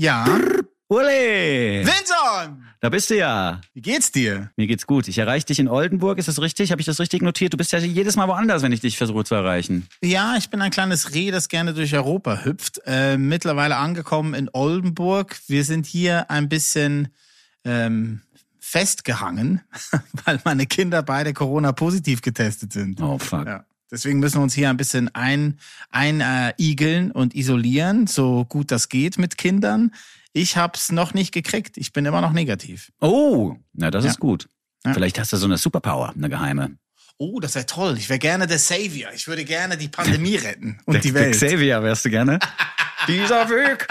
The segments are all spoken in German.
Ja. Uli! Vinson! Da bist du ja. Wie geht's dir? Mir geht's gut. Ich erreiche dich in Oldenburg. Ist das richtig? Habe ich das richtig notiert? Du bist ja jedes Mal woanders, wenn ich dich versuche zu erreichen. Ja, ich bin ein kleines Reh, das gerne durch Europa hüpft. Äh, mittlerweile angekommen in Oldenburg. Wir sind hier ein bisschen ähm, festgehangen, weil meine Kinder beide Corona-positiv getestet sind. Oh, fuck. Ja. Deswegen müssen wir uns hier ein bisschen ein, einigeln und isolieren, so gut das geht mit Kindern. Ich hab's noch nicht gekriegt. Ich bin immer noch negativ. Oh, na, das Ja. ist gut. Ja. Vielleicht hast du so eine Superpower, eine geheime. Oh, das wäre toll. Ich wäre gerne der Savior. Ich würde gerne die Pandemie retten und Der- die Welt. Der Xavier wärst du gerne. Dieser Weg.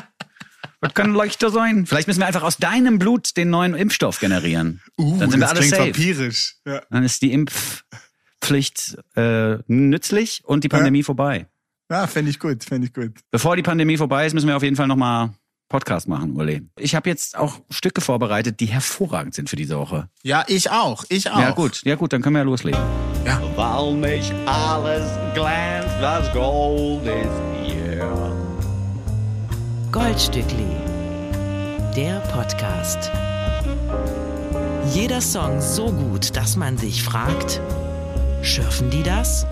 Was kann leichter sein? Vielleicht müssen wir einfach aus deinem Blut den neuen Impfstoff generieren. Uh, Dann sind wir das alle klingt safe. vampirisch. Ja. Dann ist die Impfpflicht äh, nützlich und die Pandemie vorbei. Ja, fände ich gut, fände ich gut. Bevor die Pandemie vorbei ist, müssen wir auf jeden Fall nochmal Podcast machen, Uli. Ich habe jetzt auch Stücke vorbereitet, die hervorragend sind für diese Woche. Ja, ich auch, ich auch. Ja gut, ja gut, dann können wir ja loslegen. Weil nicht alles glänzt, was Gold ist hier. Goldstückli. Der Podcast. Jeder Song so gut, dass man sich fragt, schürfen die das?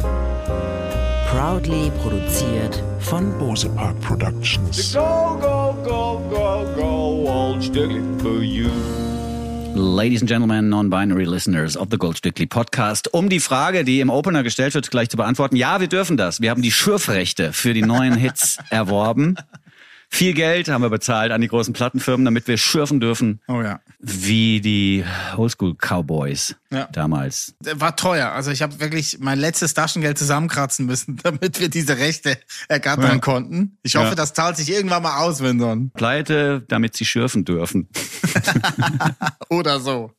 Proudly produziert von Bose Park Productions. Go, go, go, go, go, old Stückchen for you. Ladies and Gentlemen, non-binary listeners of the Goldstückli Podcast, um die Frage, die im Opener gestellt wird, gleich zu beantworten. Ja, wir dürfen das. Wir haben die Schürfrechte für die neuen Hits erworben. Viel Geld haben wir bezahlt an die großen Plattenfirmen, damit wir schürfen dürfen, Oh ja. wie die Oldschool Cowboys Ja. damals. War teuer. Also ich habe wirklich mein letztes Taschengeld zusammenkratzen müssen, damit wir diese Rechte ergattern Ja. konnten. Ich hoffe, Ja. das zahlt sich irgendwann mal aus, Vinson. Pleite, damit sie schürfen dürfen. Oder so.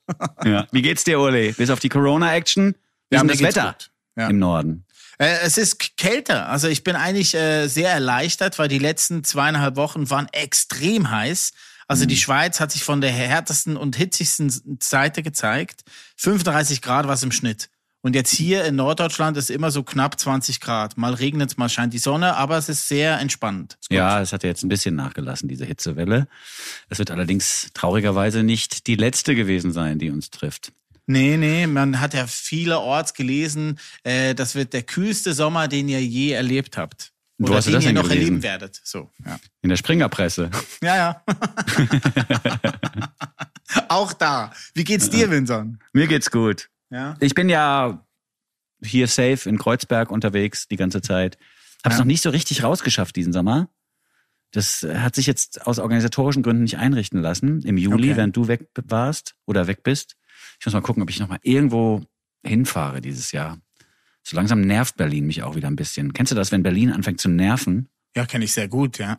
Ja. Wie geht's dir, Uli? Bis auf die Corona-Action? Denn mir das Wetter gut. Im Norden? Äh, es ist kälter. Also ich bin eigentlich äh, sehr erleichtert, weil die letzten zweieinhalb Wochen waren extrem heiß. Also Mhm. die Schweiz hat sich von der härtesten und hitzigsten Seite gezeigt. 35 Grad was im Schnitt. Und jetzt hier in Norddeutschland ist immer so knapp 20 Grad. Mal regnet es, mal scheint die Sonne, aber es ist sehr entspannt. Ist. Ja, es hat ja jetzt ein bisschen nachgelassen, diese Hitzewelle. Es wird allerdings traurigerweise nicht die letzte gewesen sein, die uns trifft. Nee, nee, man hat ja vielerorts gelesen, äh, das wird der kühlste Sommer, den ihr je erlebt habt. Wo Oder hast du den das ihr noch gelesen? erleben werdet. So, ja. In der Springerpresse. Ja, ja. Auch da. Wie geht's dir, Vincent? Mir geht's gut. Ja. Ich bin ja hier safe in Kreuzberg unterwegs die ganze Zeit. Hab's Ja. noch nicht so richtig rausgeschafft diesen Sommer. Das hat sich jetzt aus organisatorischen Gründen nicht einrichten lassen. Im Juli, Okay. während du weg warst oder weg bist. Ich muss mal gucken, ob ich noch mal irgendwo hinfahre dieses Jahr. So langsam nervt Berlin mich auch wieder ein bisschen. Kennst du das, wenn Berlin anfängt zu nerven? Ja, kenne ich sehr gut, ja.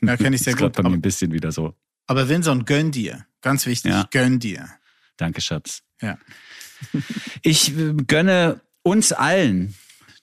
Ja, kenne ich sehr ist grad gut. bei mir Aber, ein bisschen wieder so. aber Vincent, gönn dir. Ganz wichtig, Ja. gönn dir. Danke, Schatz. Ja. Ich äh, gönne uns allen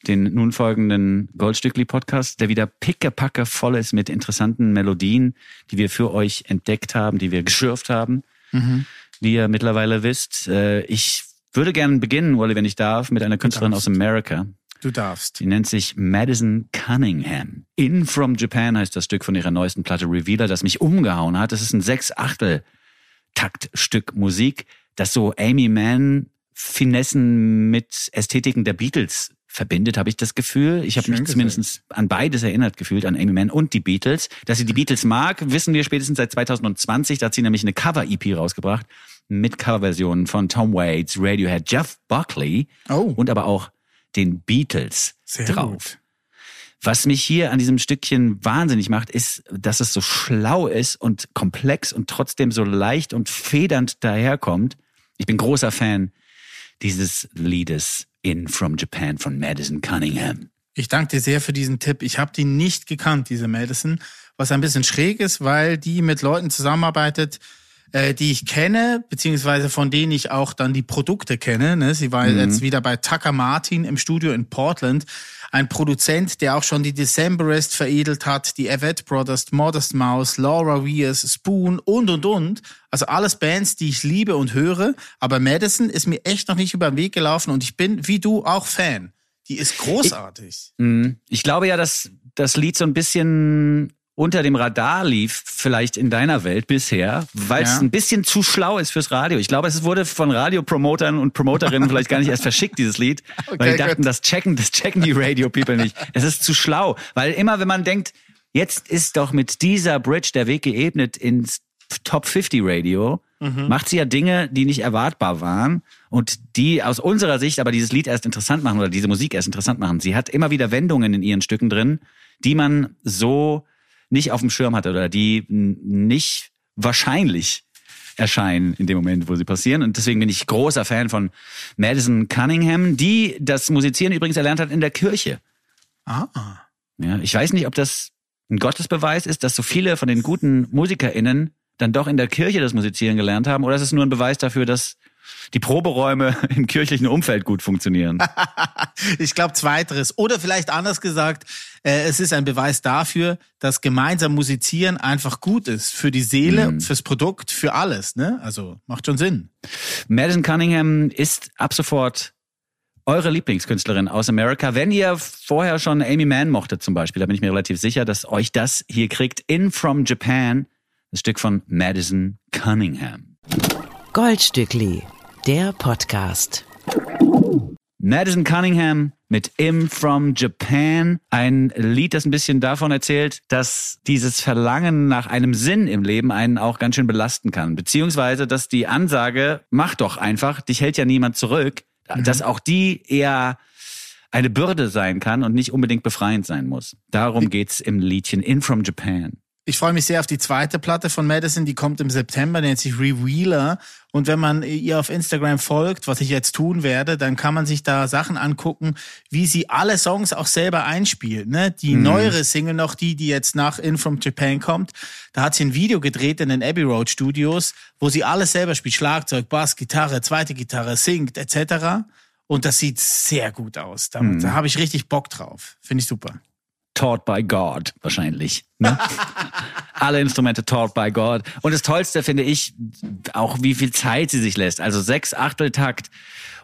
den nun folgenden Goldstückli-Podcast, der wieder pickepacke voll ist mit interessanten Melodien, die wir für euch entdeckt haben, die wir geschürft haben, Mhm. Wie ihr mittlerweile wisst. Äh, Ich würde gerne beginnen, Wally, wenn ich darf, mit einer Künstlerin aus Amerika. Du darfst. Die nennt sich Madison Cunningham. In From Japan heißt das Stück von ihrer neuesten Platte Revealer, das mich umgehauen hat. Das ist ein Sechs-Achtel-Taktstück Musik, das so Amy Mann Finessen mit Ästhetiken der Beatles verbindet, habe ich das Gefühl. Ich habe mich zumindest an beides erinnert gefühlt, an Amy Mann und die Beatles. Dass sie die Beatles mag, wissen wir spätestens seit 2020. Da hat sie nämlich eine Cover-EP rausgebracht mit Coverversionen von Tom Waits, Radiohead, Jeff Buckley Oh. und aber auch den Beatles Sehr drauf. gut. Was mich hier an diesem Stückchen wahnsinnig macht, ist, dass es so schlau ist und komplex und trotzdem so leicht und federnd daherkommt. Ich bin großer Fan dieses Liedes In From Japan von Madison Cunningham. Ich danke dir sehr für diesen Tipp. Ich habe die nicht gekannt, diese Madison, was ein bisschen schräg ist, weil die mit Leuten zusammenarbeitet, äh, die ich kenne, beziehungsweise von denen ich auch dann die Produkte kenne. Ne? Sie war jetzt wieder bei Tucker Martin im Studio in Portland. Ein Produzent, der auch schon die Decemberist veredelt hat, die Avett Brothers, Modest Mouse, Laura Weirs, Spoon und, und, und. Also alles Bands, die ich liebe und höre. Aber Madison ist mir echt noch nicht über den Weg gelaufen und ich bin, wie du, auch Fan. Die ist großartig. Mhm. Ich glaube ja, dass das Lied so ein bisschen unter dem Radar lief, vielleicht in deiner Welt bisher, weil es Ja. ein bisschen zu schlau ist fürs Radio. Ich glaube, es wurde von Radiopromotern und Promoterinnen vielleicht gar nicht erst verschickt, dieses Lied, weil Okay, die dachten, gut. das checken, das checken die Radio-People nicht. Es ist zu schlau, weil immer, wenn man denkt, jetzt ist doch mit dieser Bridge der Weg geebnet ins Top 50 Radio, Mhm. macht sie ja Dinge, die nicht erwartbar waren und die aus unserer Sicht aber dieses Lied erst interessant machen oder diese Musik erst interessant machen. Sie hat immer wieder Wendungen in ihren Stücken drin, die man so nicht auf dem Schirm hatte oder die nicht wahrscheinlich erscheinen in dem Moment, wo sie passieren. Und deswegen bin ich großer Fan von Madison Cunningham, die das Musizieren übrigens erlernt hat in der Kirche. Ah. Ja, ich weiß nicht, ob das ein Gottesbeweis ist, dass so viele von den guten MusikerInnen dann doch in der Kirche das Musizieren gelernt haben, oder ist es nur ein Beweis dafür, dass die Proberäume im kirchlichen Umfeld gut funktionieren? Ich glaube zweiteres. Oder vielleicht anders gesagt, äh, es ist ein Beweis dafür, dass gemeinsam musizieren einfach gut ist. Für die Seele, fürs Produkt, für alles. Ne? Also macht schon Sinn. Madison Cunningham ist ab sofort eure Lieblingskünstlerin aus Amerika. Wenn ihr vorher schon Amy Mann mochtet zum Beispiel, da bin ich mir relativ sicher, dass euch das hier kriegt. In From Japan, das Stück von Madison Cunningham. Goldstückli, der Podcast. Madison Cunningham mit In From Japan. Ein Lied, das ein bisschen davon erzählt, dass dieses Verlangen nach einem Sinn im Leben einen auch ganz schön belasten kann. Beziehungsweise, dass die Ansage, mach doch einfach, dich hält ja niemand zurück, dass auch die eher eine Bürde sein kann und nicht unbedingt befreiend sein muss. Darum geht's im Liedchen In From Japan. Ich freue mich sehr auf die zweite Platte von Madison, die kommt im September, nennt sich Revealer. Und wenn man ihr auf Instagram folgt, was ich jetzt tun werde, dann kann man sich da Sachen angucken, wie sie alle Songs auch selber einspielt. Ne? Die neuere Single noch, die, die jetzt nach In From Japan kommt, da hat sie ein Video gedreht in den Abbey Road Studios, wo sie alles selber spielt. Schlagzeug, Bass, Gitarre, zweite Gitarre, singt etc. Und das sieht sehr gut aus. Da, da habe ich richtig Bock drauf. Finde ich super. Taught by God, wahrscheinlich. Ne? Alle Instrumente taught by God. Und das Tollste finde ich auch, wie viel Zeit sie sich lässt. Also sechs Achteltakt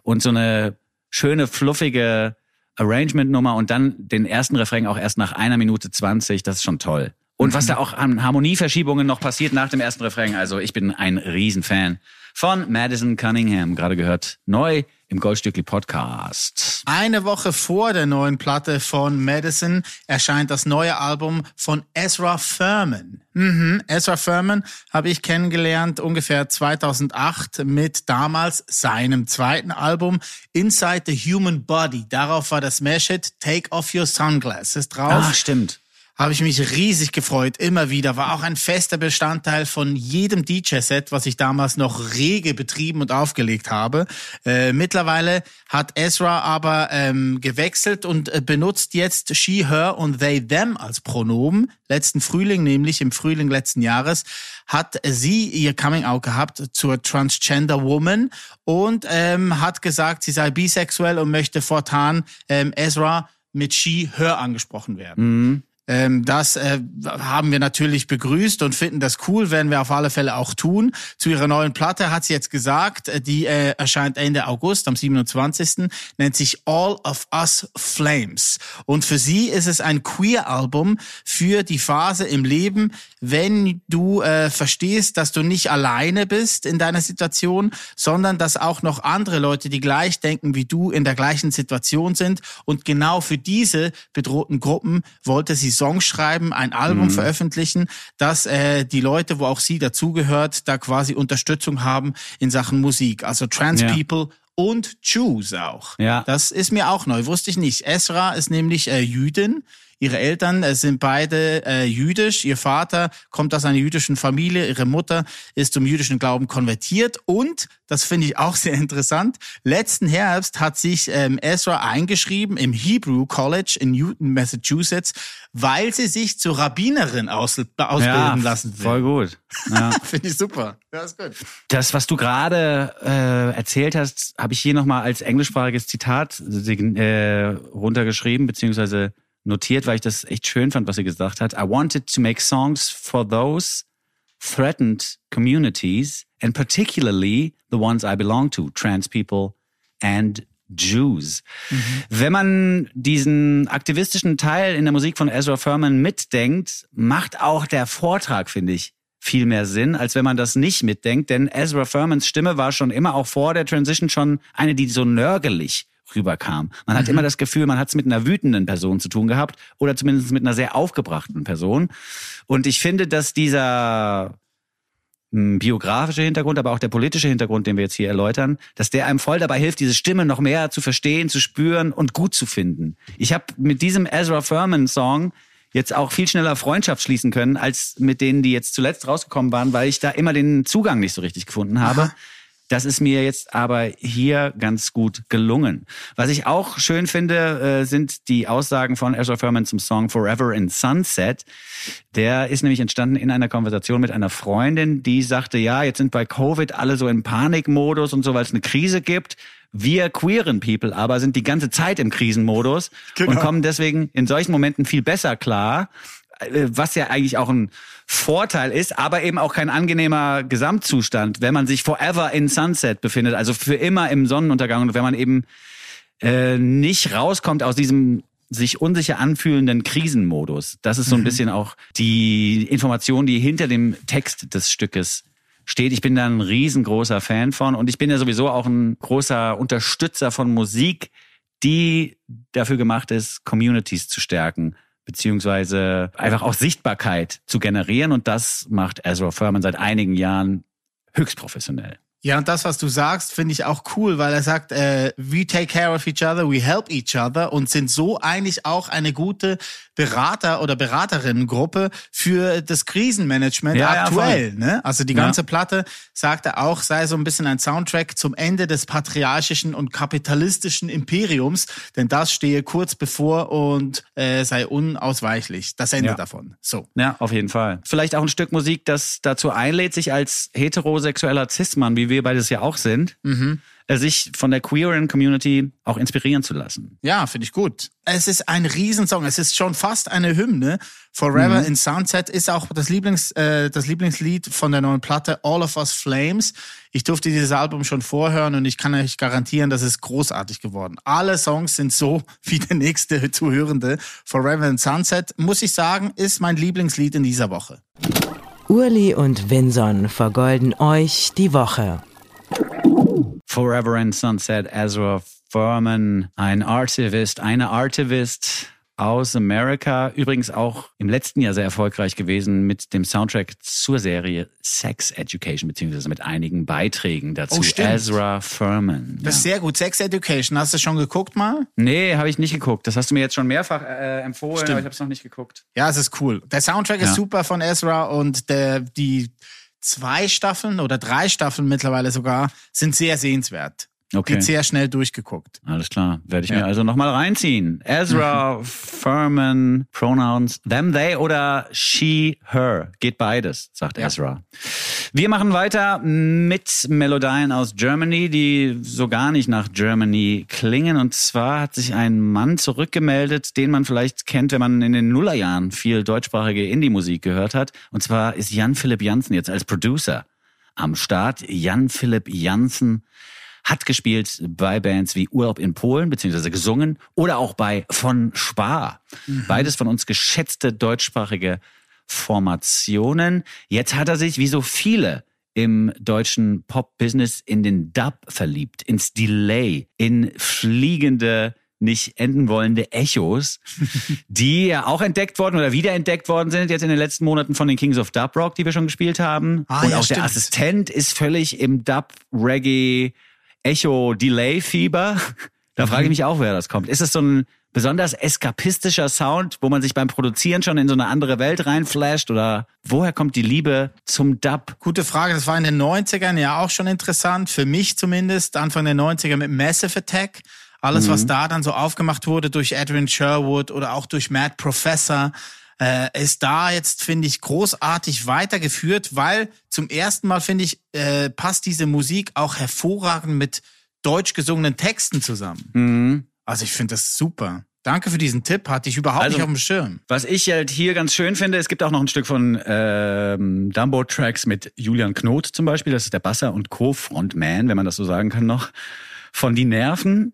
und so eine schöne, fluffige Arrangement-Nummer und dann den ersten Refrain auch erst nach einer Minute zwanzig. Das ist schon toll. Und was da auch an Harmonieverschiebungen noch passiert nach dem ersten Refrain. Also ich bin ein Riesenfan von Madison Cunningham. Gerade gehört neu im Goldstückli Podcast. Eine Woche vor der neuen Platte von Madison erscheint das neue Album von Ezra Furman. Mhm. Ezra Furman habe ich kennengelernt ungefähr 2008 mit damals seinem zweiten Album Inside the Human Body. Darauf war das Smash-Hit Take Off Your Sunglasses drauf Ah, stimmt. Habe ich mich riesig gefreut, immer wieder. War auch ein fester Bestandteil von jedem DJ-Set, was ich damals noch rege betrieben und aufgelegt habe. Äh, mittlerweile hat Ezra aber ähm, gewechselt und äh, benutzt jetzt she, her und they, them als Pronomen. Letzten Frühling, nämlich im Frühling letzten Jahres, hat sie ihr Coming-out gehabt zur Transgender Woman und ähm, hat gesagt, sie sei bisexuell und möchte fortan ähm, Ezra mit she, her angesprochen werden. Ähm, das äh, haben wir natürlich begrüßt und finden das cool, werden wir auf alle Fälle auch tun. Zu ihrer neuen Platte hat sie jetzt gesagt, äh, die äh, erscheint Ende August, am 27. nennt sich All of Us Flames. Und für sie ist es ein Queer-Album für die Phase im Leben, wenn du äh, verstehst, dass du nicht alleine bist in deiner Situation, sondern dass auch noch andere Leute, die gleich denken wie du, in der gleichen Situation sind. Und genau für diese bedrohten Gruppen wollte sie Songs schreiben, ein Album veröffentlichen, dass äh, die Leute, wo auch sie dazugehört, da quasi Unterstützung haben in Sachen Musik. Also Trans Ja. People und Jews auch. Ja. Das ist mir auch neu, wusste ich nicht. Esra ist nämlich äh, Jüdin. Ihre Eltern äh, sind beide äh, jüdisch. Ihr Vater kommt aus einer jüdischen Familie. Ihre Mutter ist zum jüdischen Glauben konvertiert. Und, das finde ich auch sehr interessant, letzten Herbst hat sich ähm, Ezra eingeschrieben im Hebrew College in Newton, Massachusetts, weil sie sich zur Rabbinerin aus, ausbilden lassen will. voll gut. Ja. Finde ich super. Ja, ist gut. Das, was du gerade äh, erzählt hast, habe ich hier nochmal als englischsprachiges Zitat äh, runtergeschrieben, beziehungsweise notiert, weil ich das echt schön fand, was sie gesagt hat. I wanted to make songs for those threatened communities and particularly the ones I belong to, trans people and Jews. Wenn man diesen aktivistischen Teil in der Musik von Ezra Furman mitdenkt, macht auch der Vortrag, finde ich, viel mehr Sinn, als wenn man das nicht mitdenkt. Denn Ezra Furmans Stimme war schon immer auch vor der Transition schon eine, die so nörgelig rüberkam. Man hat immer das Gefühl, man hat es mit einer wütenden Person zu tun gehabt oder zumindest mit einer sehr aufgebrachten Person. Und ich finde, dass dieser mh, biografische Hintergrund, aber auch der politische Hintergrund, den wir jetzt hier erläutern, dass der einem voll dabei hilft, diese Stimme noch mehr zu verstehen, zu spüren und gut zu finden. Ich habe mit diesem Ezra Furman Song jetzt auch viel schneller Freundschaft schließen können, als mit denen, die jetzt zuletzt rausgekommen waren, weil ich da immer den Zugang nicht so richtig gefunden habe. Das ist mir jetzt aber hier ganz gut gelungen. Was ich auch schön finde, äh, sind die Aussagen von Ezra Furman zum Song Forever in Sunset. Der ist nämlich entstanden in einer Konversation mit einer Freundin, die sagte, ja, jetzt sind bei Covid alle so in Panikmodus und so, weil es eine Krise gibt. Wir queeren People aber sind die ganze Zeit im Krisenmodus und kommen deswegen in solchen Momenten viel besser klar, äh, was ja eigentlich auch ein Vorteil ist, aber eben auch kein angenehmer Gesamtzustand, wenn man sich forever in Sunset befindet, also für immer im Sonnenuntergang und wenn man eben äh, nicht rauskommt aus diesem sich unsicher anfühlenden Krisenmodus. Das ist so ein bisschen auch die Information, die hinter dem Text des Stückes steht. Ich bin da ein riesengroßer Fan von und ich bin ja sowieso auch ein großer Unterstützer von Musik, die dafür gemacht ist, Communities zu stärken beziehungsweise einfach auch Sichtbarkeit zu generieren und das macht Ezra Furman seit einigen Jahren höchst professionell. Ja, und das, was du sagst, finde ich auch cool, weil er sagt, äh, we take care of each other, we help each other und sind so eigentlich auch eine gute Berater- oder Beraterinnengruppe für das Krisenmanagement Ja, ja, aktuell. ne? Also die Ja. ganze Platte, sagt er auch, sei so ein bisschen ein Soundtrack zum Ende des patriarchischen und kapitalistischen Imperiums, denn das stehe kurz bevor und äh, sei unausweichlich. Das Ende Ja. davon. So. Ja, auf jeden Fall. Vielleicht auch ein Stück Musik, das dazu einlädt, sich als heterosexueller Cis-Mann, wie wir beides ja auch sind, äh, sich von der queeren Community auch inspirieren zu lassen. Ja, finde ich gut. Es ist ein Riesensong. Es ist schon fast eine Hymne. Forever Mhm. in Sunset ist auch das, Lieblings, äh, das Lieblingslied von der neuen Platte All of Us Flames. Ich durfte dieses Album schon vorhören und ich kann euch garantieren, das ist großartig geworden. Alle Songs sind so wie der nächste Zuhörende. Forever in Sunset, muss ich sagen, ist mein Lieblingslied in dieser Woche. Urli und Vinson vergolden euch die Woche. Forever in Sunset, Ezra Furman, ein Artivist, eine Artivist aus Amerika. Übrigens auch im letzten Jahr sehr erfolgreich gewesen mit dem Soundtrack zur Serie Sex Education, beziehungsweise mit einigen Beiträgen dazu. Oh, stimmt. Ezra Furman. Das ist sehr gut. Sex Education, hast du schon geguckt mal? Nee, habe ich nicht geguckt. Das hast du mir jetzt schon mehrfach äh, empfohlen, aber ich habe es noch nicht geguckt. Ja, es ist cool. Der Soundtrack Ja. ist super von Ezra und der, die zwei Staffeln oder drei Staffeln mittlerweile sogar sind sehr sehenswert. Okay. Geht sehr schnell durchgeguckt. Alles klar, werde ich Ja. mir also nochmal reinziehen. Ezra Furman, Pronouns them, they oder she, her. Geht beides, sagt Ezra. Wir machen weiter mit Melodien aus Germany, die so gar nicht nach Germany klingen. Und zwar hat sich ein Mann zurückgemeldet, den man vielleicht kennt, wenn man in den Nullerjahren viel deutschsprachige Indie-Musik gehört hat. Und zwar ist Jan-Philipp Janssen jetzt als Producer am Start. Jan-Philipp Janssen hat gespielt bei Bands wie Urlaub in Polen, beziehungsweise gesungen, oder auch bei Von Spar. Beides von uns geschätzte deutschsprachige Formationen. Jetzt hat er sich, wie so viele im deutschen Pop-Business, in den Dub verliebt, ins Delay, in fliegende nicht enden wollende Echos, die ja auch entdeckt worden oder wiederentdeckt worden sind jetzt in den letzten Monaten von den Kings of Dub Rock, die wir schon gespielt haben. Ah, Und ja, auch der stimmt. Assistent ist völlig im Dub Reggae Echo Delay Fieber. Da frage ich mich auch, wer das kommt. Ist es so ein besonders eskapistischer Sound, wo man sich beim Produzieren schon in so eine andere Welt reinflasht oder woher kommt die Liebe zum Dub? Gute Frage. Das war in den 90ern ja auch schon interessant. Für mich zumindest. Anfang der 90er mit Massive Attack. Alles, was da dann so aufgemacht wurde durch Edwin Sherwood oder auch durch Matt Professor, äh, ist da jetzt, finde ich, großartig weitergeführt, weil zum ersten Mal, finde ich, äh, passt diese Musik auch hervorragend mit deutsch gesungenen Texten zusammen. Mhm. Also ich finde das super. Danke für diesen Tipp, hatte ich überhaupt Also- nicht auf dem Schirm. Was ich halt hier ganz schön finde, es gibt auch noch ein Stück von ähm, Dumbo-Tracks mit Julian Knot zum Beispiel, das ist der Basser und Co-Frontman, wenn man das so sagen kann noch. Von Die Nerven.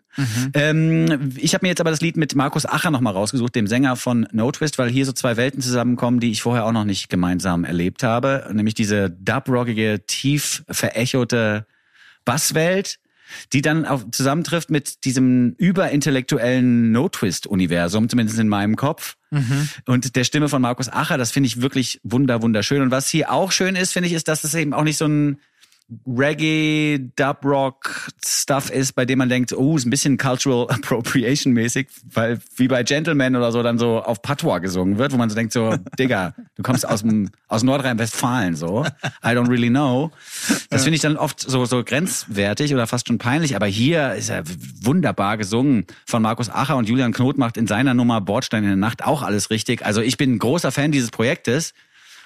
Ähm, ich habe mir jetzt aber das Lied mit Markus Acher nochmal rausgesucht, dem Sänger von No Twist, weil hier so zwei Welten zusammenkommen, die ich vorher auch noch nicht gemeinsam erlebt habe. Nämlich diese dub-rockige, tief verechote Basswelt, die dann auch zusammentrifft mit diesem überintellektuellen No-Twist-Universum, zumindest in meinem Kopf. Und der Stimme von Markus Acher, das finde ich wirklich wunder, wunderschön. Und was hier auch schön ist, finde ich, ist, dass es eben auch nicht so ein Reggae, Dub Rock Stuff ist, bei dem man denkt, oh, ist ein bisschen Cultural Appropriation mäßig, weil wie bei Gentleman oder so dann so auf Patois gesungen wird, wo man so denkt so, Digga, du kommst aus dem aus Nordrhein-Westfalen so, I don't really know. Das finde ich dann oft so so grenzwertig oder fast schon peinlich, aber hier ist er wunderbar gesungen von Markus Acher und Julian Knot macht in seiner Nummer Bordstein in der Nacht auch alles richtig. Also ich bin ein großer Fan dieses Projektes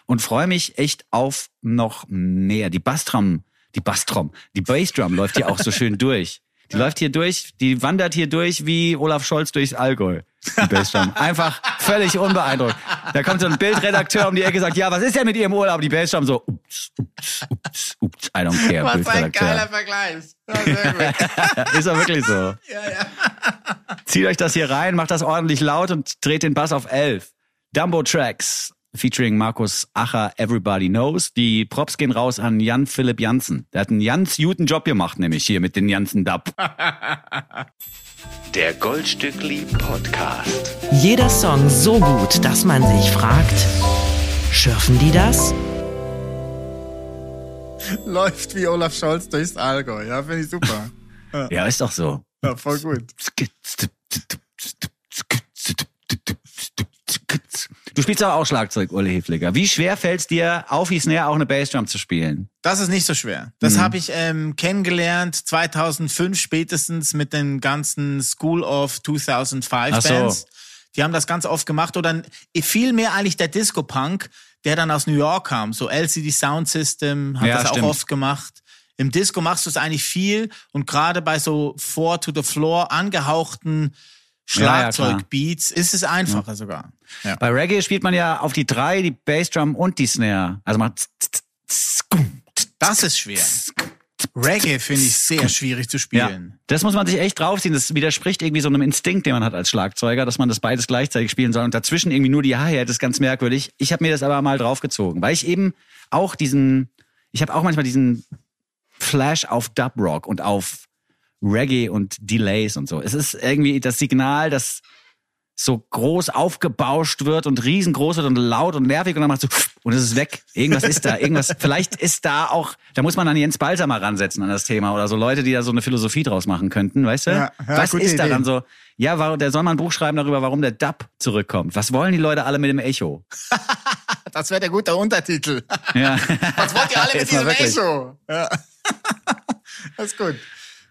und freue mich echt auf noch mehr. Die Bassdrum, die Bassdrum, die Bassdrum läuft hier auch so schön durch. Die läuft hier durch, die wandert hier durch wie Olaf Scholz durchs Allgäu. Die Bassdrum. Einfach völlig unbeeindruckt. Da kommt so ein Bildredakteur um die Ecke und sagt, ja, was ist denn mit Ihrem Urlaub? Die Bassdrum so, ups, ups, ups, ups, I don't care, Was ein geiler Vergleich. Gut. Ist doch wirklich so. ja, ja. Zieht euch das hier rein, macht das ordentlich laut und dreht den Bass auf 11. Dumbo Tracks featuring Markus Acher, Everybody Knows. Die Props gehen raus an Jan Philipp Jansen. Der hat einen ganz guten Job gemacht, nämlich hier mit den Jansen Dub. Der Goldstückli Podcast. Jeder Song so gut, dass man sich fragt, schürfen die das? Läuft wie Olaf Scholz durchs Allgäu. Ja, finde ich super. Ja, ist doch so. Ja, voll gut. Du spielst aber auch Schlagzeug, Uli Hefliger. Wie schwer fällt's dir, auf die Snare auch eine Bassdrum zu spielen? Das ist nicht so schwer. Das habe ich ähm, kennengelernt 2005 spätestens mit den ganzen School of 2005 Ach so. Bands. Die haben das ganz oft gemacht oder viel mehr eigentlich der Disco Punk, der dann aus New York kam. So LCD Sound System hat Ja, das stimmt. auch oft gemacht. Im Disco machst du es eigentlich viel und gerade bei so Four to the Floor angehauchten Ja, ja, klar. Schlagzeugbeats ist es einfacher sogar. Ja. Bei Reggae spielt man ja auf die drei, die Bassdrum und die Snare. Also macht Das ist schwer. Reggae finde ich sehr schwierig zu Ja, spielen. das muss man sich echt draufziehen. Das widerspricht irgendwie so einem Instinkt, den man hat als Schlagzeuger, dass man das beides gleichzeitig spielen soll und dazwischen irgendwie nur die Hi-Hat ist ganz merkwürdig. Ich habe mir das aber mal draufgezogen, weil ich eben auch diesen, ich habe auch manchmal diesen Flash auf Dub Rock und auf Reggae und Delays und so. Es ist irgendwie das Signal, das so groß aufgebauscht wird und riesengroß wird und laut und nervig und dann macht so und es ist weg. Irgendwas ist da, irgendwas. Vielleicht ist da auch, da muss man dann Jens Balzer mal ransetzen an das Thema oder so Leute, die da so eine Philosophie draus machen könnten, weißt du? Ja, ja, Was ist da dann so? Ja, warum, der soll mal ein Buch schreiben darüber, warum der Dub zurückkommt. Was wollen die Leute alle mit dem Echo? Das wäre der gute Untertitel. Ja. Was wollt ihr alle mit diesem wirklich. Echo? Ja. das ist gut.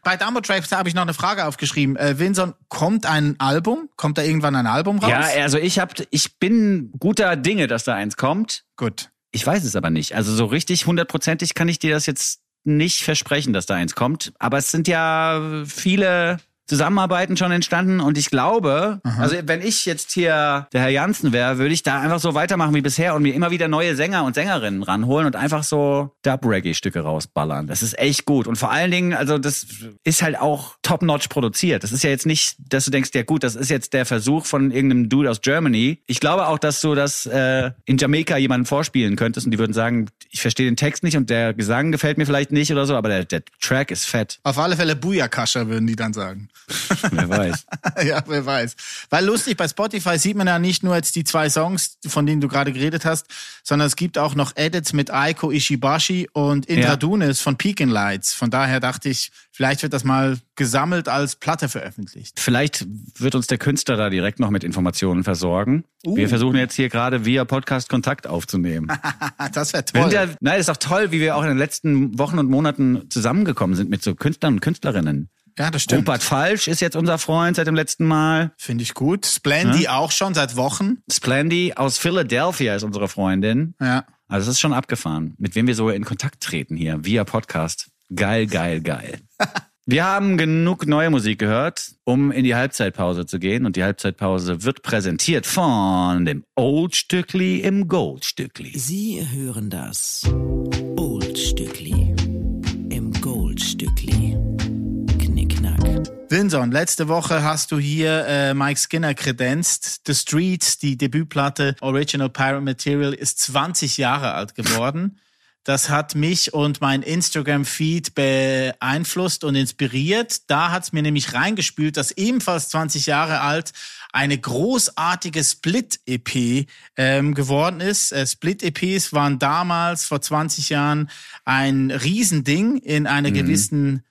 Bei Dumbo Tracks habe ich noch eine Frage aufgeschrieben. Äh, Vinson, kommt ein Album? Kommt da irgendwann ein Album raus? Ja, also ich hab, ich bin guter Dinge, dass da eins kommt. Gut. Ich weiß es aber nicht. Also so richtig hundertprozentig kann ich dir das jetzt nicht versprechen, dass da eins kommt. Aber es sind ja viele Zusammenarbeiten schon entstanden und ich glaube, also wenn ich jetzt hier der Herr Jansen wäre, würde ich da einfach so weitermachen wie bisher und mir immer wieder neue Sänger und Sängerinnen ranholen und einfach so Dub-Reggae-Stücke rausballern. Das ist echt gut. Und vor allen Dingen, also das ist halt auch top-notch produziert. Das ist ja jetzt nicht, dass du denkst, ja gut, das ist jetzt der Versuch von irgendeinem Dude aus Germany. Ich glaube auch, dass du das äh, in Jamaika jemanden vorspielen könntest und die würden sagen, ich verstehe den Text nicht und der Gesang gefällt mir vielleicht nicht oder so, aber der, der Track ist fett. Auf alle Fälle Booyakascha, würden die dann sagen. Wer weiß. ja, wer weiß. Weil lustig, bei Spotify sieht man ja nicht nur jetzt die zwei Songs, von denen du gerade geredet hast, sondern es gibt auch noch Edits mit Aiko Ishibashi und Indra Ja. Dunes von Peking Lights. Von daher dachte ich, vielleicht wird das mal gesammelt als Platte veröffentlicht. Vielleicht wird uns der Künstler da direkt noch mit Informationen versorgen. Wir versuchen jetzt hier gerade via Podcast Kontakt aufzunehmen. das wäre toll. ja, nein, ist doch toll, wie wir auch in den letzten Wochen und Monaten zusammengekommen sind mit so Künstlern und Künstlerinnen. Ja, das stimmt. Rupert Falsch ist jetzt unser Freund seit dem letzten Mal. Finde ich gut. Splendy auch schon seit Wochen. Splendy aus Philadelphia ist unsere Freundin. Ja. Also es ist schon abgefahren, mit wem wir so in Kontakt treten hier via Podcast. Geil, geil, geil. Wir haben genug neue Musik gehört, um in die Halbzeitpause zu gehen. Und die Halbzeitpause wird präsentiert von dem Old Stückli im Gold Stückli. Sie hören das Old Stückli Vinson, letzte Woche hast du hier äh, Mike Skinner kredenzt. The Streets, die Debütplatte Original Pirate Material, ist 20 Jahre alt geworden. Das hat mich und mein Instagram-Feed beeinflusst und inspiriert. Da hat es mir nämlich reingespült, dass ebenfalls 20 Jahre alt eine großartige Split-EP ähm, geworden ist. Äh, Split-EPs waren damals vor 20 Jahren ein Riesending in einer gewissen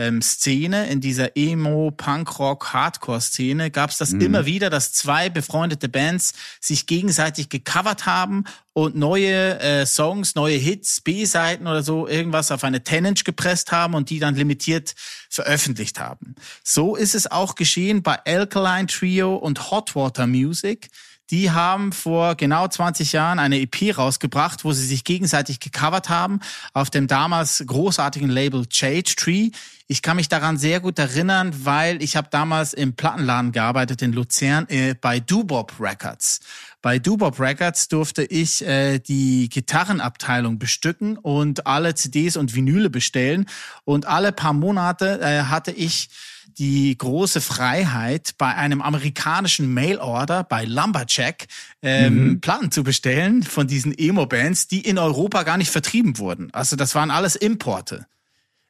ähm, Szene, in dieser Emo, Punkrock, Hardcore-Szene, gab es das immer wieder, dass zwei befreundete Bands sich gegenseitig gecovert haben und neue äh, Songs, neue Hits, B-Seiten oder so, irgendwas auf eine Tenage gepresst haben und die dann limitiert veröffentlicht haben. So ist es auch geschehen bei Alkaline Trio und Hot Water Music. Die haben vor genau 20 Jahren eine EP rausgebracht, wo sie sich gegenseitig gecovert haben auf dem damals großartigen Label Shade Tree. Ich kann mich daran sehr gut erinnern, weil ich habe damals im Plattenladen gearbeitet in Luzern äh, bei Dubop Records. Bei Dubop Records durfte ich äh, die Gitarrenabteilung bestücken und alle CDs und Vinyle bestellen. Und alle paar Monate äh, hatte ich die große Freiheit, bei einem amerikanischen Mailorder bei Lumberjack ähm, Platten zu bestellen von diesen Emo-Bands, die in Europa gar nicht vertrieben wurden. Also das waren alles Importe.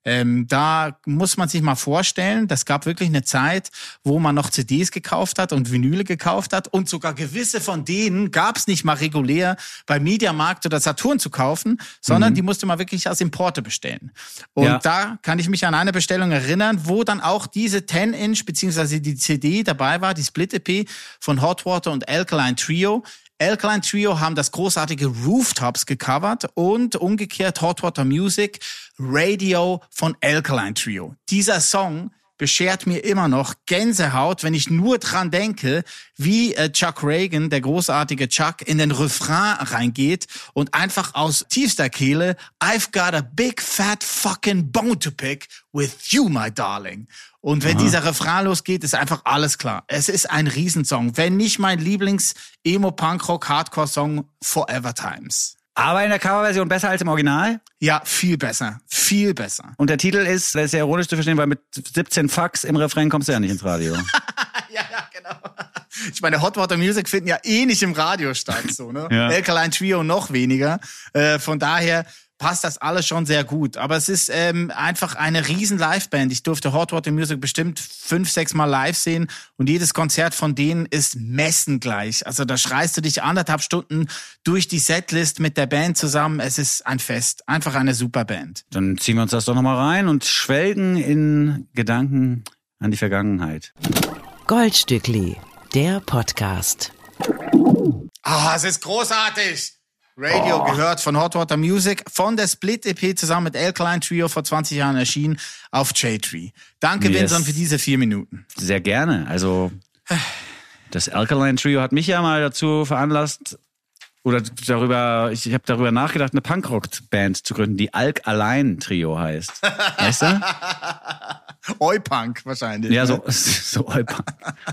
Ähm, da muss man sich mal vorstellen, das gab wirklich eine Zeit, wo man noch CDs gekauft hat und Vinyle gekauft hat und sogar gewisse von denen gab es nicht mal regulär bei Mediamarkt oder Saturn zu kaufen, sondern die musste man wirklich als Importe bestellen. Und Ja. da kann ich mich an eine Bestellung erinnern, wo dann auch diese 10-Inch beziehungsweise die CD dabei war, die Split-EP von Hot Water und Alkaline Trio. Alkaline Trio haben das großartige Rooftops gecovert und umgekehrt Hot Water Music Radio von Alkaline Trio. Dieser Song beschert mir immer noch Gänsehaut, wenn ich nur dran denke, wie äh, Chuck Reagan, der großartige Chuck, in den Refrain reingeht und einfach aus tiefster Kehle I've got a big fat fucking bone to pick with you, my darling. Und wenn dieser Refrain losgeht, ist einfach alles klar. Es ist ein Riesensong. Wenn nicht mein Lieblings-Emo-Punk-Rock-Hardcore-Song Forever Times. Aber in der Coverversion besser als im Original. Ja, viel besser. Viel besser. Und der Titel ist, das ist sehr ironisch zu verstehen, weil mit 17 Fax im Refrain kommst du ja nicht ins Radio. Ja, ja, genau. Ich meine, Hot Water Music finden ja eh nicht im Radio statt, so, ne? Ja. Alkaline Trio noch weniger. Äh, von daher passt das alles schon sehr gut. Aber es ist ähm, einfach eine riesen Liveband. Ich durfte Hot Water Music bestimmt fünf, sechs Mal live sehen und jedes Konzert von denen ist messengleich. Also da schreist du dich anderthalb Stunden durch die Setlist mit der Band zusammen. Es ist ein Fest. Einfach eine super Band. Dann ziehen wir uns das doch nochmal rein und schwelgen in Gedanken an die Vergangenheit. Goldstückli, der Podcast. Ah, es ist großartig. Radio gehört von Hot Water Music, von der Split EP zusammen mit Alkaline Trio vor 20 Jahren erschienen auf J-Tree. Danke, Yes. Vincent, für diese vier Minuten. Sehr gerne. Also das Alkaline Trio hat mich ja mal dazu veranlasst, oder darüber, ich, ich habe darüber nachgedacht, eine Punkrock-Band zu gründen, die Alkaline Trio heißt. Weißt du? Oi-Punk wahrscheinlich. Ja, ne? so, so Olpa.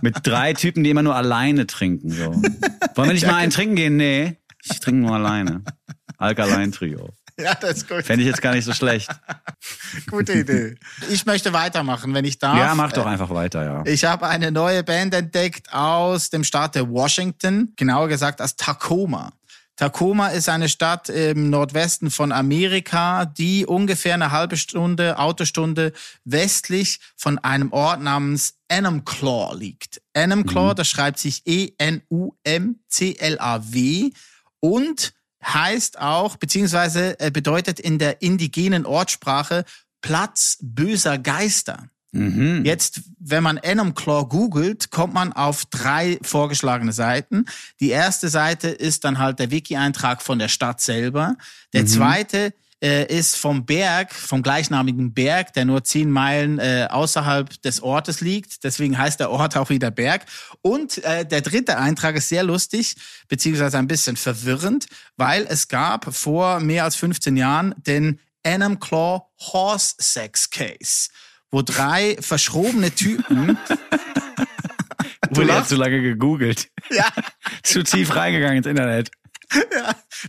Mit drei Typen, die immer nur alleine trinken. So. Wollen wir nicht mal einen trinken gehen? Nee, ich trinke nur alleine. Alkaline Trio. Ja, das ist gut. Fände ich jetzt gar nicht so schlecht. Gute Idee. Ich möchte weitermachen, wenn ich darf. Ja, mach doch einfach weiter, ja. Ich habe eine neue Band entdeckt aus dem Staat der Washington, genauer gesagt aus Tacoma. Tacoma ist eine Stadt im Nordwesten von Amerika, die ungefähr eine halbe Stunde, Autostunde westlich von einem Ort namens Enumclaw liegt. Enumclaw, das schreibt sich E-N-U-M-C-L-A-W und heißt auch, beziehungsweise äh, bedeutet in der indigenen Ortssprache Platz böser Geister. Mhm. Jetzt, wenn man Enumclaw googelt, kommt man auf drei vorgeschlagene Seiten. Die erste Seite ist dann halt der Wiki-Eintrag von der Stadt selber. Der zweite äh, ist vom Berg, vom gleichnamigen Berg, der nur zehn Meilen äh, außerhalb des Ortes liegt. Deswegen heißt der Ort auch wieder Berg. Und äh, der dritte Eintrag ist sehr lustig, beziehungsweise ein bisschen verwirrend, weil es gab vor mehr als 15 Jahren den Enumclaw Horse Sex Case, wo drei verschrobene Typen Wurde ja lachst? zu lange gegoogelt. ja, Zu tief reingegangen ins Internet.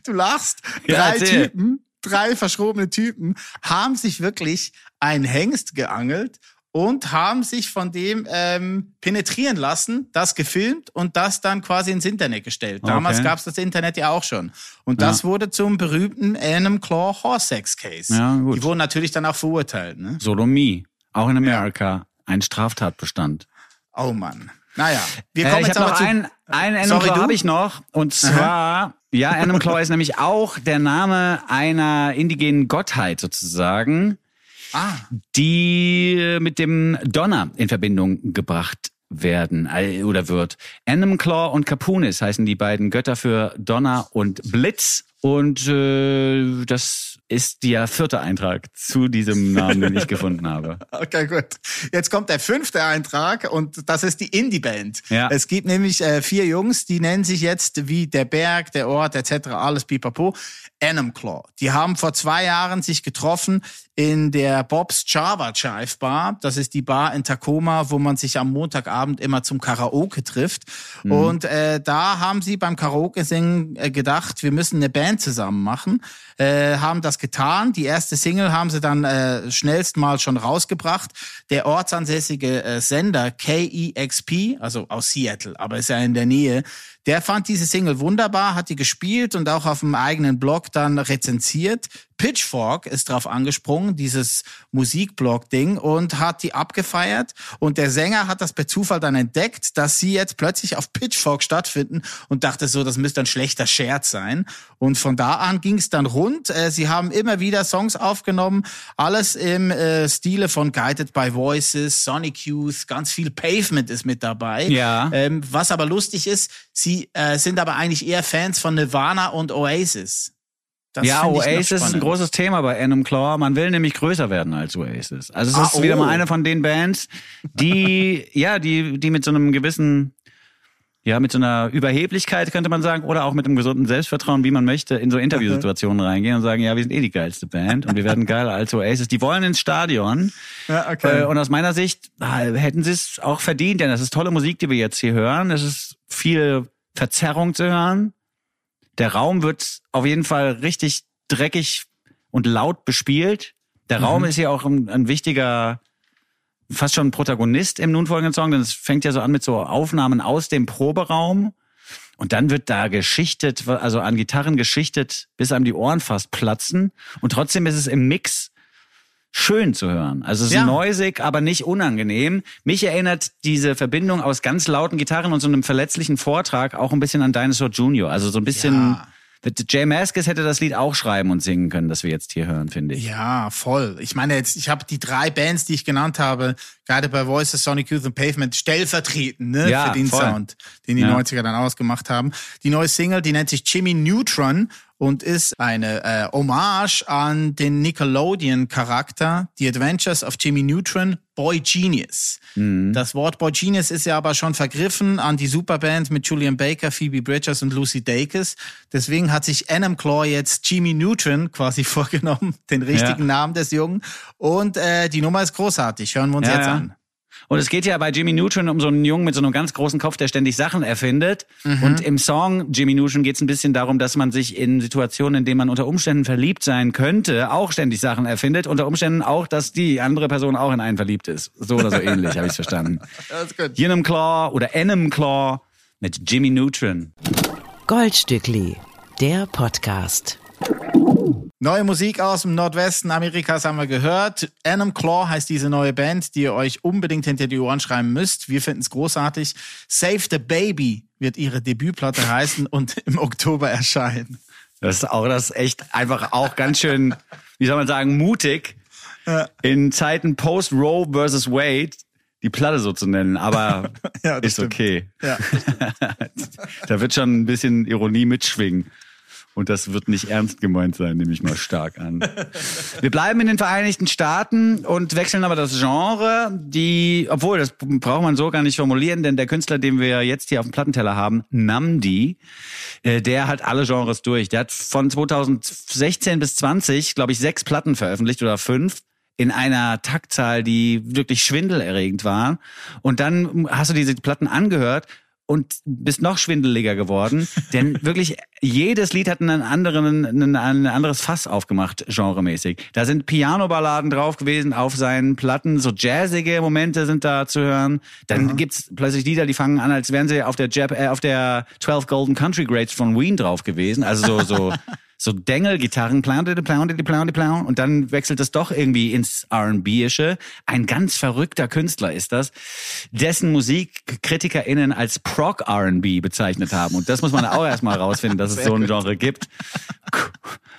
du lachst. Ja, Drei erzähl. Typen, drei verschrobene Typen haben sich wirklich einen Hengst geangelt und haben sich von dem ähm, penetrieren lassen, das gefilmt und das dann quasi ins Internet gestellt. Damals Okay. gab es das Internet ja auch schon. Und das wurde zum berühmten Annam Claw Horse Sex Case. Ja, gut. Die wurden natürlich dann auch verurteilt. Ne? Sodomie. Auch in Amerika. Ein Straftatbestand. Oh Mann. Naja, wir Äh, kommen ich jetzt aber noch zu... einen, einen Animal Sorry, Claw habe ich noch. Und zwar, ja, Animal Claw ist nämlich auch der Name einer indigenen Gottheit sozusagen, ah, die äh, mit dem Donner in Verbindung gebracht werden äh, oder wird. Claw und Capunis heißen die beiden Götter für Donner und Blitz. Und äh, das ist der vierte Eintrag zu diesem Namen, den ich gefunden habe. Okay, gut. Jetzt kommt der fünfte Eintrag und das ist die Indie-Band. Ja. Es gibt nämlich äh, vier Jungs, die nennen sich jetzt wie der Berg, der Ort etc. alles pipapo. Animal Claw. Die haben vor zwei Jahren sich getroffen in der Bob's Java Jive Bar. Das ist die Bar in Tacoma, wo man sich am Montagabend immer zum Karaoke trifft. Und äh, da haben sie beim Karaoke-Singen äh, gedacht, wir müssen eine Band zusammen machen. Äh, haben das getan. Die erste Single haben sie dann äh, schnellst mal schon rausgebracht. Der ortsansässige äh, Sender KEXP, also aus Seattle, aber ist ja in der Nähe, der fand diese Single wunderbar, hat die gespielt und auch auf dem eigenen Blog dann rezensiert. Pitchfork ist drauf angesprungen, dieses Musikblog-Ding, und hat die abgefeiert. Und der Sänger hat das per Zufall dann entdeckt, dass sie jetzt plötzlich auf Pitchfork stattfinden und dachte so, das müsste ein schlechter Scherz sein. Und von da an ging es dann rund. Äh, Sie haben immer wieder Songs aufgenommen, alles im äh, Stile von Guided by Voices, Sonic Youth, ganz viel Pavement ist mit dabei. Ja. Ähm, was aber lustig ist, sie äh, sind aber eigentlich eher Fans von Nirvana und Oasis. Das ja, Oasis ist ein großes Thema bei Animal Claw. Man will nämlich größer werden als Oasis. Also es Ah, ist wieder oh. mal eine von den Bands, die, ja, die, die mit so einem gewissen, ja, mit so einer Überheblichkeit, könnte man sagen, oder auch mit einem gesunden Selbstvertrauen, wie man möchte, in so Interviewsituationen reingehen und sagen, ja, wir sind eh die geilste Band und wir werden geiler als Oasis. Die wollen ins Stadion. Ja, okay. Äh, und aus meiner Sicht äh, hätten sie es auch verdient, denn das ist tolle Musik, die wir jetzt hier hören. Es ist viel Verzerrung zu hören. Der Raum wird auf jeden Fall richtig dreckig und laut bespielt. Der Raum ist hier auch ein, ein wichtiger, fast schon Protagonist im nun folgenden Song, denn es fängt ja so an mit so Aufnahmen aus dem Proberaum. Und dann wird da geschichtet, also an Gitarren geschichtet, bis einem die Ohren fast platzen. Und trotzdem ist es im Mix schön zu hören. Also es ist Ja. neusig, aber nicht unangenehm. Mich erinnert diese Verbindung aus ganz lauten Gitarren und so einem verletzlichen Vortrag auch ein bisschen an Dinosaur Jr. Also so ein bisschen. Ja. Jay Maskis hätte das Lied auch schreiben und singen können, das wir jetzt hier hören, finde ich. Ja, voll. Ich meine jetzt, ich habe die drei Bands, die ich genannt habe, Guided by Voices, Sonic Youth und Pavement, stellvertretend ne, Ja, für den voll. Sound, den die Ja. 90er dann ausgemacht haben. Die neue Single, die nennt sich Jimmy Neutron und ist eine äh, Hommage an den Nickelodeon-Charakter The Adventures of Jimmy Neutron, Boy Genius. Mhm. Das Wort Boy Genius ist ja aber schon vergriffen an die Superband mit Julian Baker, Phoebe Bridgers und Lucy Dacus. Deswegen hat sich Annam Claw jetzt Jimmy Neutron quasi vorgenommen, den richtigen Ja. Namen des Jungen. Und äh, die Nummer ist großartig. Hören wir uns Ja, jetzt ja. an. Und es geht ja bei Jimmy Neutron um so einen Jungen mit so einem ganz großen Kopf, der ständig Sachen erfindet. Mhm. Und im Song Jimmy Neutron geht es ein bisschen darum, dass man sich in Situationen, in denen man unter Umständen verliebt sein könnte, auch ständig Sachen erfindet. Unter Umständen auch, dass die andere Person auch in einen verliebt ist. So oder so ähnlich, habe ich verstanden. Alles gut. Jenem Claw oder Enem Claw mit Jimmy Neutron. Goldstückli, der Podcast. Neue Musik aus dem Nordwesten Amerikas haben wir gehört. Annam Claw heißt diese neue Band, die ihr euch unbedingt hinter die Ohren schreiben müsst. Wir finden es großartig. Save the Baby wird ihre Debütplatte heißen und im Oktober erscheinen. Das ist auch das ist echt einfach auch ganz schön, wie soll man sagen, mutig in Zeiten Post Roe versus Wade die Platte so zu nennen, aber Ja, ist stimmt. okay. Ja. Da wird schon ein bisschen Ironie mitschwingen. Und das wird nicht ernst gemeint sein, nehme ich mal stark an. Wir bleiben in den Vereinigten Staaten und wechseln aber das Genre, die, obwohl, das braucht man so gar nicht formulieren, denn der Künstler, den wir jetzt hier auf dem Plattenteller haben, Namdi, äh, der hat alle Genres durch. Der hat von 2016 bis 20, glaube ich, sechs Platten veröffentlicht oder fünf in einer Taktzahl, die wirklich schwindelerregend war. Und dann hast du diese Platten angehört und bist noch schwindeliger geworden, denn wirklich jedes Lied hat einen anderen, einen, ein anderes Fass aufgemacht, genremäßig. Da sind Piano-Balladen drauf gewesen auf seinen Platten, so jazzige Momente sind da zu hören. Dann gibt's plötzlich Lieder, die fangen an, als wären sie auf der Jap äh, auf der 12 Golden Country Grades von Ween drauf gewesen. Also so, so, so Dengel-Gitarren, plan, plan, plan, plan, und dann wechselt es doch irgendwie ins R&B-ische. Ein ganz verrückter Künstler ist das, dessen Musik KritikerInnen als Prog R&B bezeichnet haben. Und das muss man auch erstmal rausfinden, dass es so ein Genre gibt.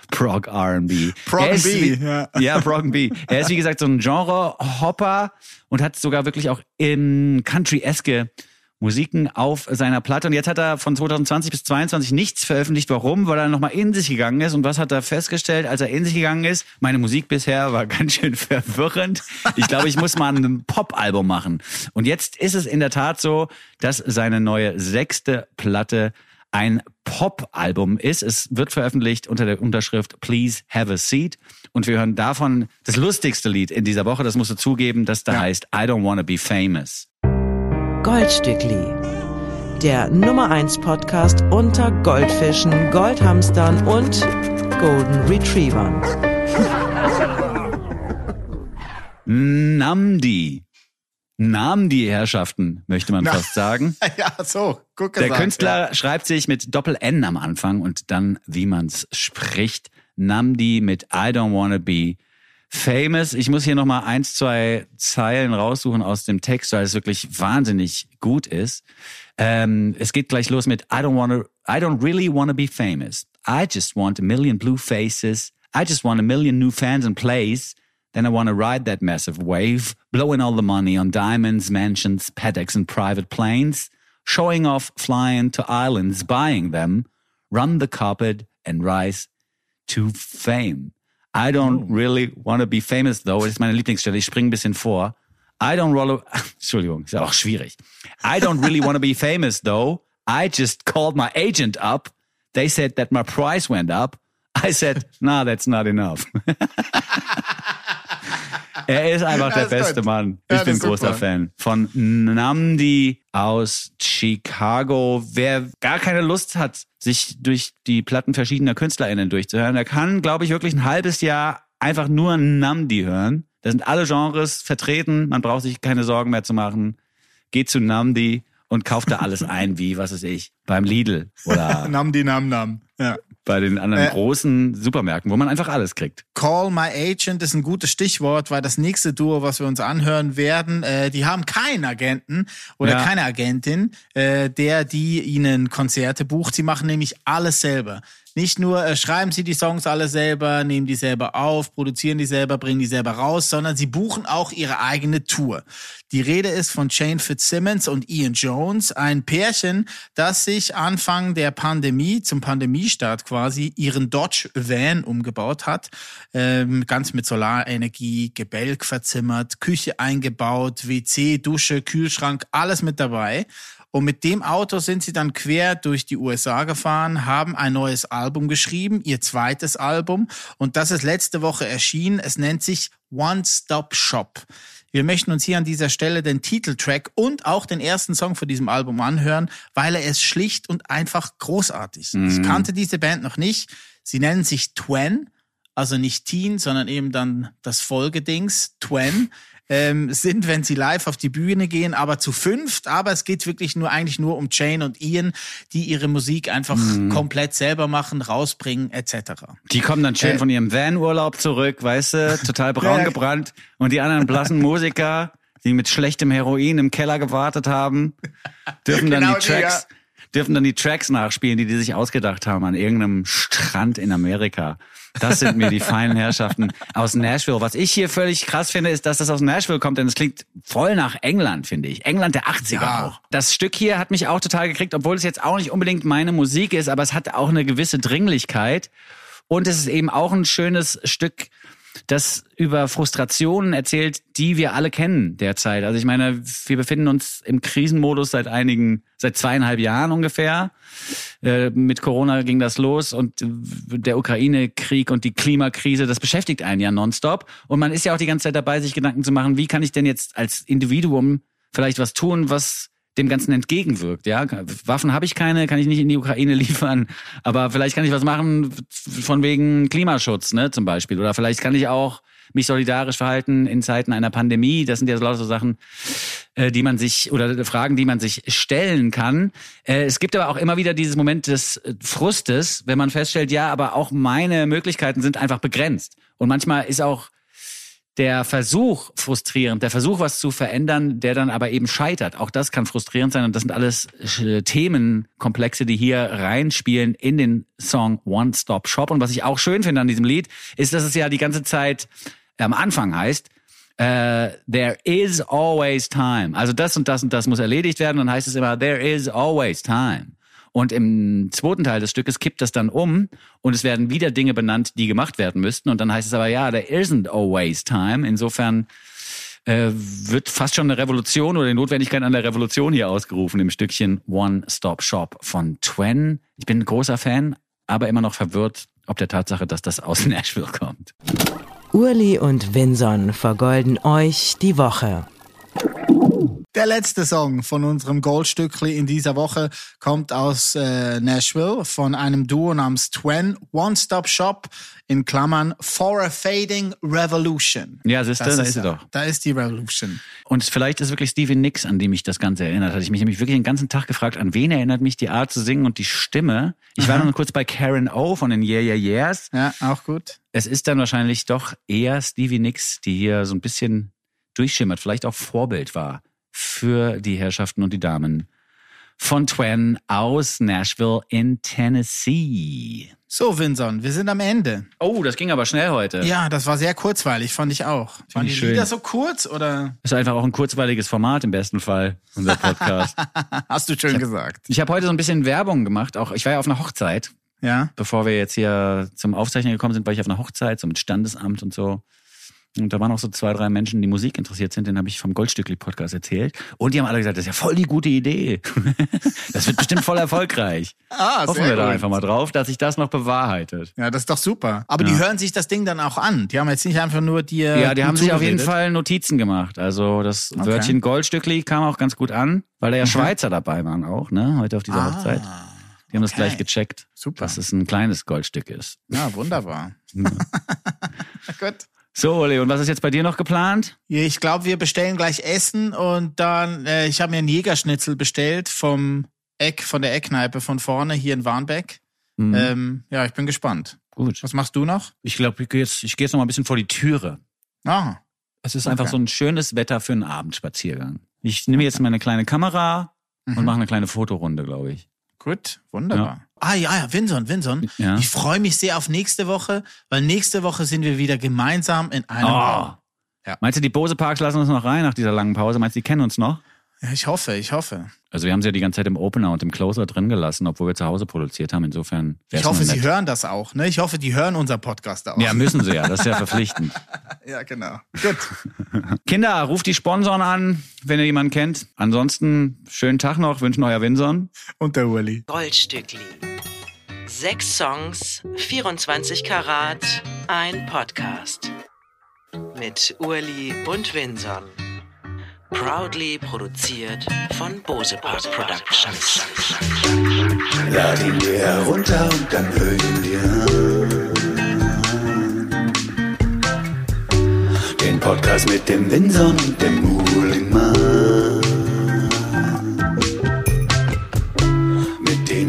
Prog R&B. Prog ist B, ja. ja, Prog B. Er ist wie gesagt so ein Genre-Hopper und hat sogar wirklich auch in Country-eske Musiken auf seiner Platte. Und jetzt hat er von 2020 bis 2022 nichts veröffentlicht. Warum? Weil er nochmal in sich gegangen ist. Und was hat er festgestellt, als er in sich gegangen ist? Meine Musik bisher war ganz schön verwirrend. Ich glaube, ich muss mal ein Pop-Album machen. Und jetzt ist es in der Tat so, dass seine neue sechste Platte ein Pop-Album ist. Es wird veröffentlicht unter der Unterschrift Please Have a Seat. Und wir hören davon das lustigste Lied in dieser Woche. Das musst du zugeben, das da heißt I Don't Wanna Be Famous. Goldstückli. Der Nummer 1 Podcast unter Goldfischen, Goldhamstern und Golden Retrievern. Namdi. Namdi Herrschaften, möchte man fast sagen. Ja, so, guck Der gesagt, Künstler schreibt sich mit Doppel-N am Anfang und dann, wie man's spricht, Namdi mit I don't wanna be famous. Ich muss hier nochmal eins, zwei Zeilen raussuchen aus dem Text, weil es wirklich wahnsinnig gut ist. Ähm, es geht gleich los mit I don't wanna, I don't really wanna be famous. I just want a million blue faces. I just want a million new fans and plays. Then I want to ride that massive wave, blowing all the money on diamonds, mansions, paddocks, and private planes, showing off flying to islands, buying them, run the carpet, and rise to fame. I don't oh. really want to be famous, though. Das ist meine Lieblingsstelle. Ich springe ein bisschen vor. I don't roll. Entschuldigung, ist ja auch schwierig. I don't really want to be famous, though. I just called my agent up. They said that my price went up. I said, nah, that's not enough. Er ist einfach der Ja, beste gut. Mann. Ja, Ich bin das ist großer super. Fan. Von Namdi aus Chicago. Wer gar keine Lust hat, sich durch die Platten verschiedener KünstlerInnen durchzuhören, der kann, glaube ich, wirklich ein halbes Jahr einfach nur Namdi hören. Da sind alle Genres vertreten. Man braucht sich keine Sorgen mehr zu machen. Geht zu Namdi und kauft da alles ein, wie, was weiß ich, beim Lidl oder Nam die Nam Nam. Ja. Bei den anderen Äh. großen Supermärkten, wo man einfach alles kriegt. Call My Agent ist ein gutes Stichwort, weil das nächste Duo, was wir uns anhören werden, äh, die haben keinen Agenten oder Ja. keine Agentin, äh, der die ihnen Konzerte bucht. Sie machen nämlich alles selber. Nicht nur äh, schreiben sie die Songs alle selber, nehmen die selber auf, produzieren die selber, bringen die selber raus, sondern sie buchen auch ihre eigene Tour. Die Rede ist von Jane Fitzsimmons und Ian Jones, ein Pärchen, das sich Anfang der Pandemie, zum Pandemiestart quasi, ihren Dodge Van umgebaut hat. Ähm, ganz mit Solarenergie, Gebälk verzimmert, Küche eingebaut, WC, Dusche, Kühlschrank, alles mit dabei. Und mit dem Auto sind sie dann quer durch die USA gefahren, haben ein neues Album geschrieben, ihr zweites Album. Und das ist letzte Woche erschienen. Es nennt sich One Stop Shop. Wir möchten uns hier an dieser Stelle den Titeltrack und auch den ersten Song von diesem Album anhören, weil er ist schlicht und einfach großartig. Ich kannte diese Band noch nicht. Sie nennen sich Twen, also nicht Teen, sondern eben dann das Folgedings, Twen. Ähm, sind, wenn sie live auf die Bühne gehen, aber zu fünft. Aber es geht wirklich nur eigentlich nur um Jane und Ian, die ihre Musik einfach komplett selber machen, rausbringen etc. Die kommen dann schön Äh. von ihrem Van-Urlaub zurück, weißt du, total braun Ja. gebrannt. Und die anderen blassen Musiker, die mit schlechtem Heroin im Keller gewartet haben, dürfen dann Genau die die, Tracks, dürfen dann die Tracks nachspielen, die die sich ausgedacht haben an irgendeinem Strand in Amerika. Das sind mir die feinen Herrschaften aus Nashville. Was ich hier völlig krass finde, ist, dass das aus Nashville kommt, denn es klingt voll nach England, finde ich. England der 80er Ja. auch. Das Stück hier hat mich auch total gekriegt, obwohl es jetzt auch nicht unbedingt meine Musik ist, aber es hat auch eine gewisse Dringlichkeit. Und es ist eben auch ein schönes Stück, das über Frustrationen erzählt, die wir alle kennen derzeit. Also ich meine, wir befinden uns im Krisenmodus seit einigen, seit zweieinhalb Jahren ungefähr. Äh, mit Corona ging das los und der Ukraine-Krieg und die Klimakrise, das beschäftigt einen ja nonstop. Und man ist ja auch die ganze Zeit dabei, sich Gedanken zu machen, wie kann ich denn jetzt als Individuum vielleicht was tun, was dem Ganzen entgegenwirkt. Ja, Waffen habe ich keine, kann ich nicht in die Ukraine liefern, aber vielleicht kann ich was machen von wegen Klimaschutz, ne, zum Beispiel. Oder vielleicht kann ich auch mich solidarisch verhalten in Zeiten einer Pandemie. Das sind ja so lauter so Sachen, äh, die man sich oder Fragen, die man sich stellen kann. Äh, es gibt aber auch immer wieder dieses Moment des Frustes, wenn man feststellt, ja, aber auch meine Möglichkeiten sind einfach begrenzt. Und manchmal ist auch der Versuch frustrierend, der Versuch, was zu verändern, der dann aber eben scheitert. Auch das kann frustrierend sein und das sind alles äh, Themenkomplexe, die hier reinspielen in den Song One Stop Shop. Und was ich auch schön finde an diesem Lied, ist, dass es ja die ganze Zeit am Anfang heißt, äh, there is always time. Also das und das und das muss erledigt werden. Und dann heißt es immer, there is always time. Und im zweiten Teil des Stückes kippt das dann um und es werden wieder Dinge benannt, die gemacht werden müssten. Und dann heißt es aber, ja, there isn't always time. Insofern äh, wird fast schon eine Revolution oder die Notwendigkeit an der Revolution hier ausgerufen im Stückchen One Stop Shop von Twen. Ich bin ein großer Fan, aber immer noch verwirrt ob der Tatsache, dass das aus Nashville kommt. Urli und Vinson vergolden euch die Woche. Der letzte Song von unserem Goldstückli in dieser Woche kommt aus äh, Nashville von einem Duo namens Twen One Stop Shop in Klammern For a Fading Revolution. Ja, siehst du, Das da ist sie doch. Da ist die Revolution. Und vielleicht ist wirklich Stevie Nicks, an dem mich das Ganze erinnert hat. Ich mich nämlich wirklich den ganzen Tag gefragt, an wen erinnert mich die Art zu singen und die Stimme. Ich war noch kurz bei Karen O von den Yeah Yeah Yeahs. Ja, auch gut. Es ist dann wahrscheinlich doch eher Stevie Nicks, die hier so ein bisschen durchschimmert, vielleicht auch Vorbild war für die Herrschaften und die Damen von Twen aus Nashville in Tennessee. So, Vinson, wir sind am Ende. Oh, das ging aber schnell heute. Ja, das war sehr kurzweilig, fand ich auch. Waren ich die schön. Lieder so kurz oder Ist einfach auch ein kurzweiliges Format im besten Fall, unser Podcast. hast du schön gesagt? ich habe heute so ein bisschen Werbung gemacht. Auch ich war ja auf einer Hochzeit. Ja. Bevor wir jetzt hier zum Aufzeichnen gekommen sind, war ich auf einer Hochzeit, so mit Standesamt und so. Und da waren auch so zwei, drei Menschen, die Musik interessiert sind, denen habe ich vom Goldstückli-Podcast erzählt. Und die haben alle gesagt, das ist ja voll die gute Idee. Das wird bestimmt voll erfolgreich. Ah, Hoffen wir da einfach mal drauf, dass sich das noch bewahrheitet. Ja, das ist doch super. Aber die Ja. hören sich das Ding dann auch an. Die haben jetzt nicht einfach nur dir. Ja, die gut haben sich auf jeden. Fall Notizen gemacht. Also das Wörtchen Goldstückli kam auch ganz gut an, weil da ja Schweizer dabei waren auch, ne, heute auf dieser Ah, Hochzeit. Die haben das okay. gleich gecheckt, Super. dass es ein kleines Goldstück ist. Ja, wunderbar. gut. So, Ole, und was ist jetzt bei dir noch geplant? Ja, Ich glaube, wir bestellen gleich Essen und dann, äh, ich habe mir einen Jägerschnitzel bestellt vom Eck, von der Eckkneipe von vorne hier in Warnbeck. Mhm. Ähm, ja, ich bin gespannt. Gut. Was machst du noch? Ich glaube, ich gehe jetzt, ich gehe jetzt noch mal ein bisschen vor die Türe. Ah, Es ist Okay. einfach so ein schönes Wetter für einen Abendspaziergang. Ich nehme jetzt meine kleine Kamera Mhm. und mache eine kleine Fotorunde, glaube ich. gut, wunderbar. Ah ja, ja, Vinson, Vinson. Ja. Ich freue mich sehr auf nächste Woche, weil nächste Woche sind wir wieder gemeinsam in einem Oh. Raum. Ja. Meinst du, die Bose Parks lassen uns noch rein nach dieser langen Pause? Meinst du, die kennen uns noch? Ja, ich hoffe, ich hoffe. Also wir haben sie ja die ganze Zeit im Opener und im Closer drin gelassen, obwohl wir zu Hause produziert haben. Insofern. Ich hoffe, Sie hören das auch. Ne? Ich hoffe, die hören unser Podcast auch. Ja, müssen sie ja. Das ist ja verpflichtend. ja genau. Gut. Kinder, ruft die Sponsoren an, wenn ihr jemanden kennt. Ansonsten schönen Tag noch, wünschen euer Winson. Und der Uli. Goldstückli. Sechs Songs, 24 Karat, ein Podcast. Mit Urli und Vinson. Proudly produziert von Bose Park Productions. Lad ihn dir herunter und dann hör ihn dir an. Den Podcast mit dem Winson und dem Muhlingmann.